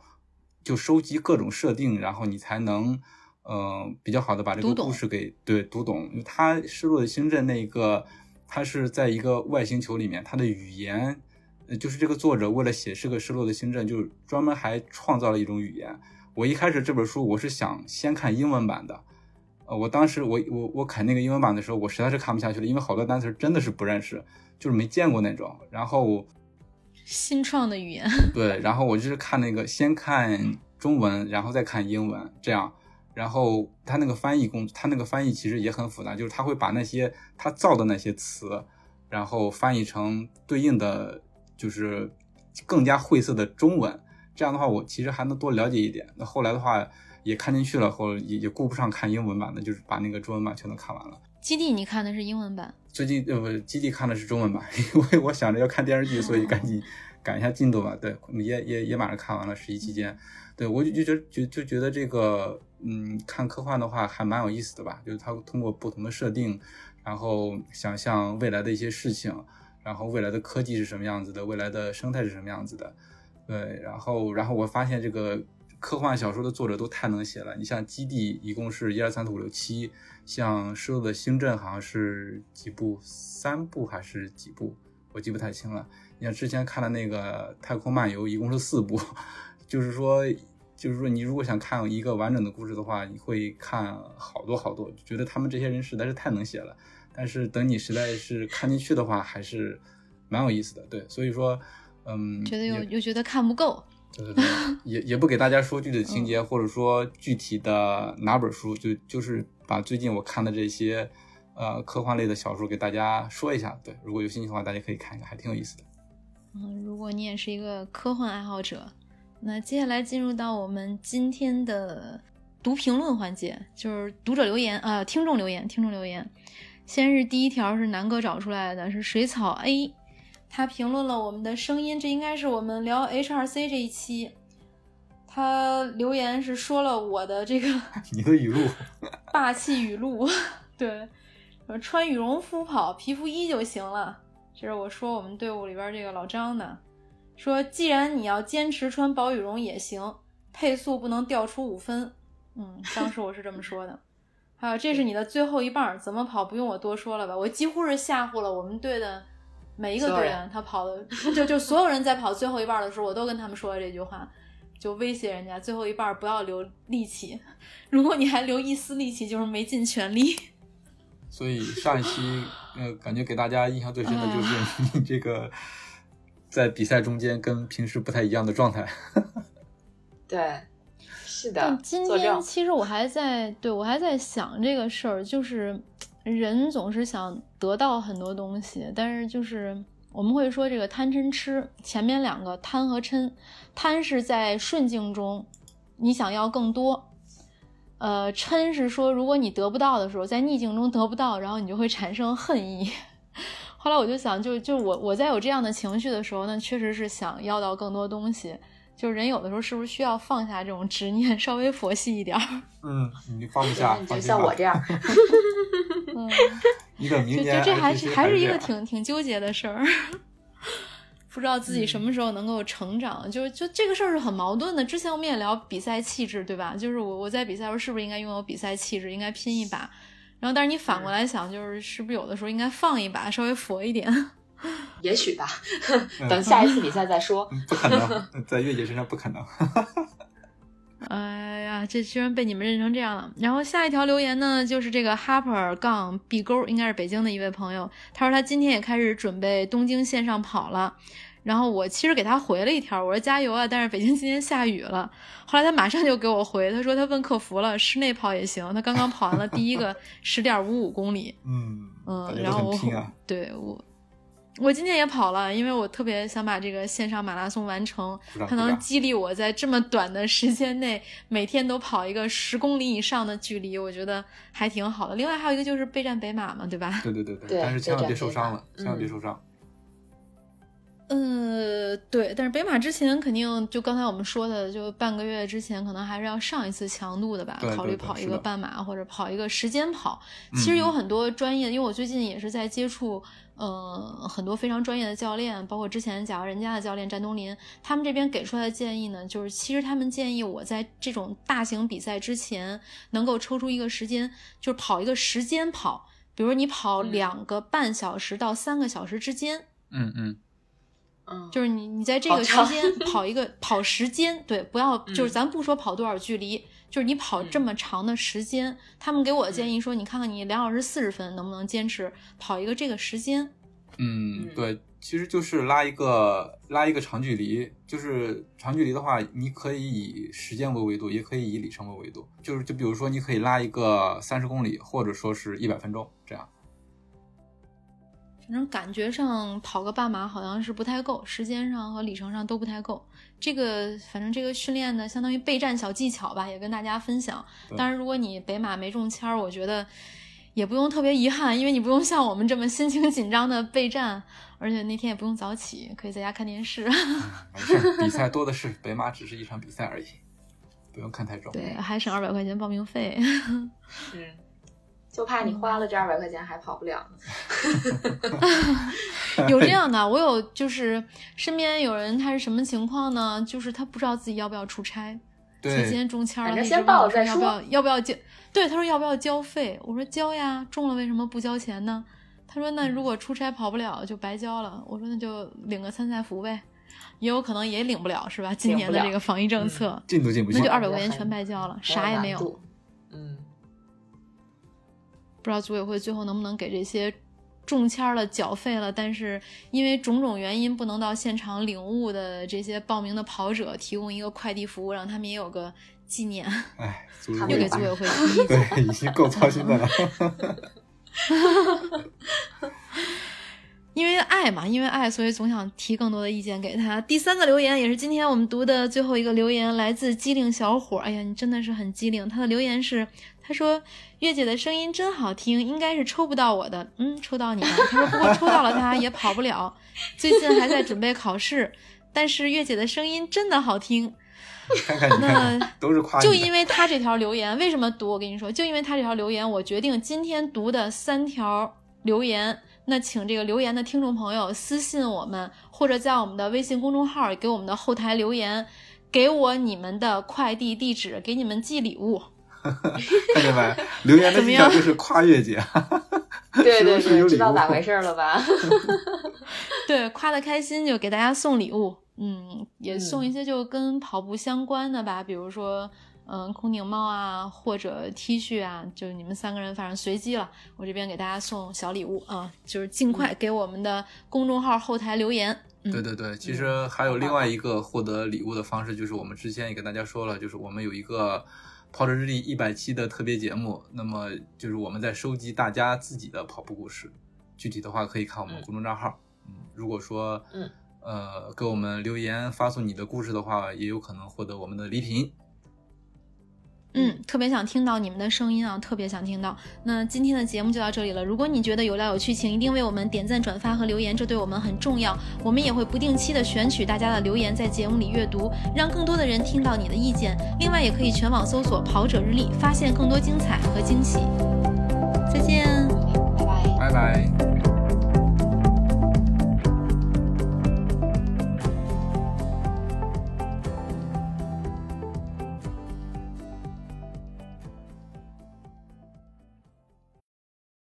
就收集各种设定，然后你才能呃比较好的把这个故事给对读懂。因为它失落的星阵那个，它是在一个外星球里面，它的语言就是这个作者为了写这个失落的星阵，就专门还创造了一种语言。我一开始这本书我是想先看英文版的，呃，我当时我我我看那个英文版的时候，我实在是看不下去了，因为好多单词真的是不认识，就是没见过那种。然后新创的语言，对，然后我就是看那个先看中文，然后再看英文，这样，然后他那个翻译工，他那个翻译其实也很复杂，就是他会把那些他造的那些词，然后翻译成对应的就是更加晦涩的中文。这样的话，我其实还能多了解一点。那后来的话，也看进去了，后也也顾不上看英文版的，就是把那个中文版全都看完了。基地你看的是英文版？最近呃不，基地看的是中文版，因为我想着要看电视剧，所以赶紧 赶一下进度吧。对，也也也马上看完了十一期间。对我就就觉就就觉得这个嗯，看科幻的话还蛮有意思的吧，就是它通过不同的设定，然后想象未来的一些事情，然后未来的科技是什么样子的，未来的生态是什么样子的。对，然后，然后我发现这个科幻小说的作者都太能写了。你像《基地》，一共是一二三四五六七，像《失落的星阵》好像是几部，三部还是几部，我记不太清了。你像之前看的那个《太空漫游》，一共是四部，就是说，就是说，你如果想看一个完整的故事的话，你会看好多好多，觉得他们这些人实在是太能写了。但是等你实在是看进去的话，还是蛮有意思的。对，所以说。嗯，觉得又又觉得看不够，对对对，也也不给大家说具体情节，或者说具体的哪本书，就就是把最近我看的这些呃科幻类的小说给大家说一下。对，如果有兴趣的话，大家可以看一看，还挺有意思的。嗯，如果你也是一个科幻爱好者，那接下来进入到我们今天的读评论环节，就是读者留言啊，听众留言，听众留言。先是第一条是南哥找出来的，是水草 A。他评论了我们的声音，这应该是我们聊 HRC 这一期。他留言是说了我的这个 你的语录，霸气语录，对，穿羽绒服跑，皮肤衣就行了。这是我说我们队伍里边这个老张的，说既然你要坚持穿薄羽绒也行，配速不能掉出五分。嗯，当时我是这么说的。还有，这是你的最后一棒，怎么跑不用我多说了吧？我几乎是吓唬了我们队的。每一个队员，他跑的就就所有人在跑最后一半的时候，我都跟他们说了这句话，就威胁人家最后一半不要留力气，如果你还留一丝力气，就是没尽全力。所以上一期，呃，感觉给大家印象最深的就是你这个在比赛中间跟平时不太一样的状态。对，是的。今天其实我还在对我还在想这个事儿，就是。人总是想得到很多东西，但是就是我们会说这个贪嗔痴，前面两个贪和嗔，贪是在顺境中你想要更多。呃，嗔是说，如果你得不到的时候，在逆境中得不到，然后你就会产生恨意。后来我就想，就就我我在有这样的情绪的时候那，确实是想要到更多东西。就是人有的时候是不是需要放下这种执念，稍微佛系一点儿？嗯，你放不下，就像我这样。嗯，你等明年，就这还是还是一个挺挺纠结的事儿。不知道自己什么时候能够成长，就就这个事儿是很矛盾的。之前我们也聊比赛气质，对吧？就是我我在比赛时候是不是应该拥有比赛气质，应该拼一把？然后，但是你反过来想，就是是不是有的时候应该放一把，稍微佛一点？也许吧，等下一次比赛再说。不可能，在月姐身上不可能。哎呀，这居然被你们认成这样了。然后下一条留言呢，就是这个 Harper 杠 B 勾，应该是北京的一位朋友。他说他今天也开始准备东京线上跑了。然后我其实给他回了一条，我说加油啊！但是北京今天下雨了。后来他马上就给我回，他说他问客服了，室内跑也行。他刚刚跑完了第一个 十点五五公里。嗯嗯，然后我对我。我今天也跑了，因为我特别想把这个线上马拉松完成，它能激励我在这么短的时间内每天都跑一个十公里以上的距离，我觉得还挺好的。另外还有一个就是备战北马嘛，对吧？对对对对，但是千万别受伤了，千万别受伤。呃，对，但是北马之前肯定就刚才我们说的，就半个月之前可能还是要上一次强度的吧，考虑跑一个半马或者跑一个时间跑。其实有很多专业，因为我最近也是在接触。呃，很多非常专业的教练，包括之前假如人家的教练詹东林，他们这边给出来的建议呢，就是其实他们建议我在这种大型比赛之前，能够抽出一个时间，就是跑一个时间跑，比如你跑两个半小时到三个小时之间，嗯嗯嗯，就是你你在这个时间 跑一个跑时间，对，不要就是咱不说跑多少距离，就是你跑这么长的时间，他们给我的建议说，你看看你两小时四十分能不能坚持跑一个这个时间。嗯，对，其实就是拉一个拉一个长距离，就是长距离的话，你可以以时间为维度，也可以以里程为维度。就是就比如说，你可以拉一个三十公里，或者说是一百分钟这样。反正感觉上跑个半马好像是不太够，时间上和里程上都不太够。这个反正这个训练呢，相当于备战小技巧吧，也跟大家分享。当然，如果你北马没中签儿，我觉得。也不用特别遗憾，因为你不用像我们这么心情紧张的备战，而且那天也不用早起，可以在家看电视。没事，比赛多的是，北马只是一场比赛而已，不用看太重。对，还省二百块钱报名费。是，就怕你花了这二百块钱还跑不了。有这样的，我有就是身边有人，他是什么情况呢？就是他不知道自己要不要出差。对，今天中签了，那先报再说。要不要？要不要交？对，他说要不要交费？我说交呀，中了为什么不交钱呢？他说那如果出差跑不了就白交了。我说那就领个参赛服呗，也有可能也领不了，是吧？今年的这个防疫政策，进都进不去，那就二百块钱全白交了，啥也没有。嗯，不知道组委会最后能不能给这些中签了、缴费了，但是因为种种原因不能到现场领物的这些报名的跑者提供一个快递服务，让他们也有个。纪念，哎，又给组委会 对，已经够操心的了。因为爱嘛，因为爱，所以总想提更多的意见给他。第三个留言也是今天我们读的最后一个留言，来自机灵小伙。哎呀，你真的是很机灵。他的留言是，他说月姐的声音真好听，应该是抽不到我的，嗯，抽到你了。他说不过抽到了他也跑不了，最近还在准备考试，但是月姐的声音真的好听。看看你，都是夸。就因为他这条留言，为什么读？我跟你说，就因为他这条留言，我决定今天读的三条留言。那请这个留言的听众朋友私信我们，或者在我们的微信公众号给我们的后台留言，给我你们的快递地址，给你们寄礼物。看见没？留言的技巧就是夸月姐。对对对，知道咋回事了吧？对，夸的开心就给大家送礼物。嗯，也送一些就跟跑步相关的吧，比如说，嗯，空顶帽啊，或者 T 恤啊，就你们三个人反正随机了。我这边给大家送小礼物啊，就是尽快给我们的公众号后台留言。对对对，其实还有另外一个获得礼物的方式，就是我们之前也跟大家说了，就是我们有一个跑者日历一百期的特别节目，那么就是我们在收集大家自己的跑步故事，具体的话可以看我们公众账号。嗯，如果说嗯。呃，给我们留言发送你的故事的话，也有可能获得我们的礼品。嗯，特别想听到你们的声音啊，特别想听到。那今天的节目就到这里了。如果你觉得有料有趣，请一定为我们点赞、转发和留言，这对我们很重要。我们也会不定期的选取大家的留言，在节目里阅读，让更多的人听到你的意见。另外，也可以全网搜索“跑者日历”，发现更多精彩和惊喜。再见。